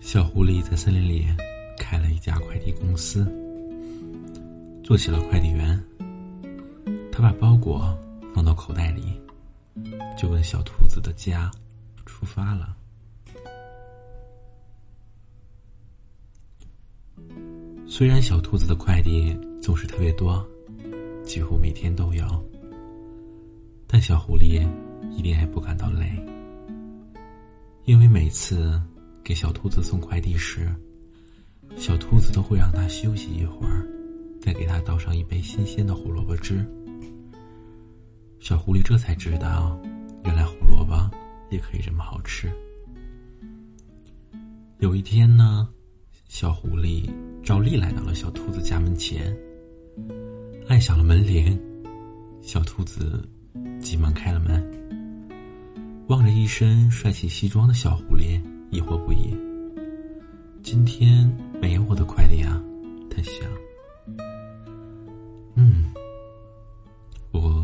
小狐狸在森林里开了一家快递公司，做起了快递员。他把包裹放到口袋里，就问小兔子的家出发了。虽然小兔子的快递总是特别多，几乎每天都有，但小狐狸一点也不感到累，因为每次。给小兔子送快递时，小兔子都会让它休息一会儿，再给它倒上一杯新鲜的胡萝卜汁。小狐狸这才知道，原来胡萝卜也可以这么好吃。有一天呢，小狐狸照例来到了小兔子家门前，按响了门铃。小兔子急忙开了门，望着一身帅气西装的小狐狸。疑惑不已。今天没有我的快递啊，他想。嗯，我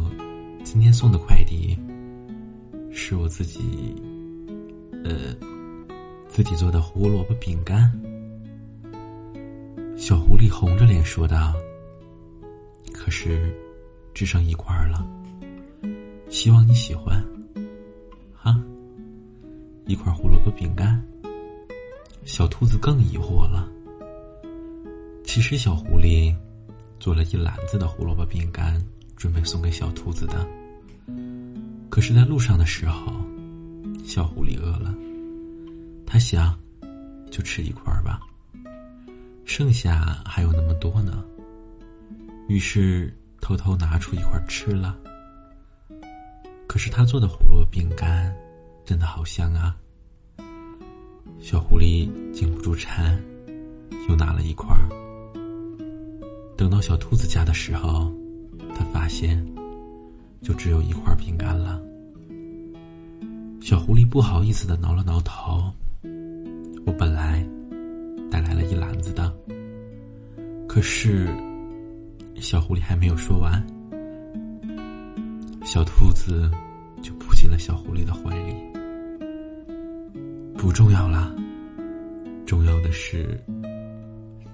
今天送的快递是我自己，呃，自己做的胡萝卜饼干。小狐狸红着脸说道：“可是只剩一块了，希望你喜欢。”一块胡萝卜饼干，小兔子更疑惑了。其实小狐狸做了一篮子的胡萝卜饼干，准备送给小兔子的。可是，在路上的时候，小狐狸饿了，他想，就吃一块吧，剩下还有那么多呢。于是，偷偷拿出一块吃了。可是，他做的胡萝卜饼干。真的好香啊！小狐狸禁不住馋，又拿了一块儿。等到小兔子家的时候，他发现就只有一块饼干了。小狐狸不好意思的挠了挠头：“我本来带来了一篮子的。”可是，小狐狸还没有说完，小兔子就扑进了小狐狸的怀里。不重要啦，重要的是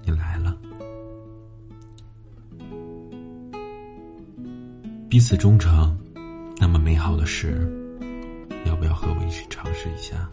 你来了。彼此忠诚，那么美好的事，要不要和我一起尝试一下？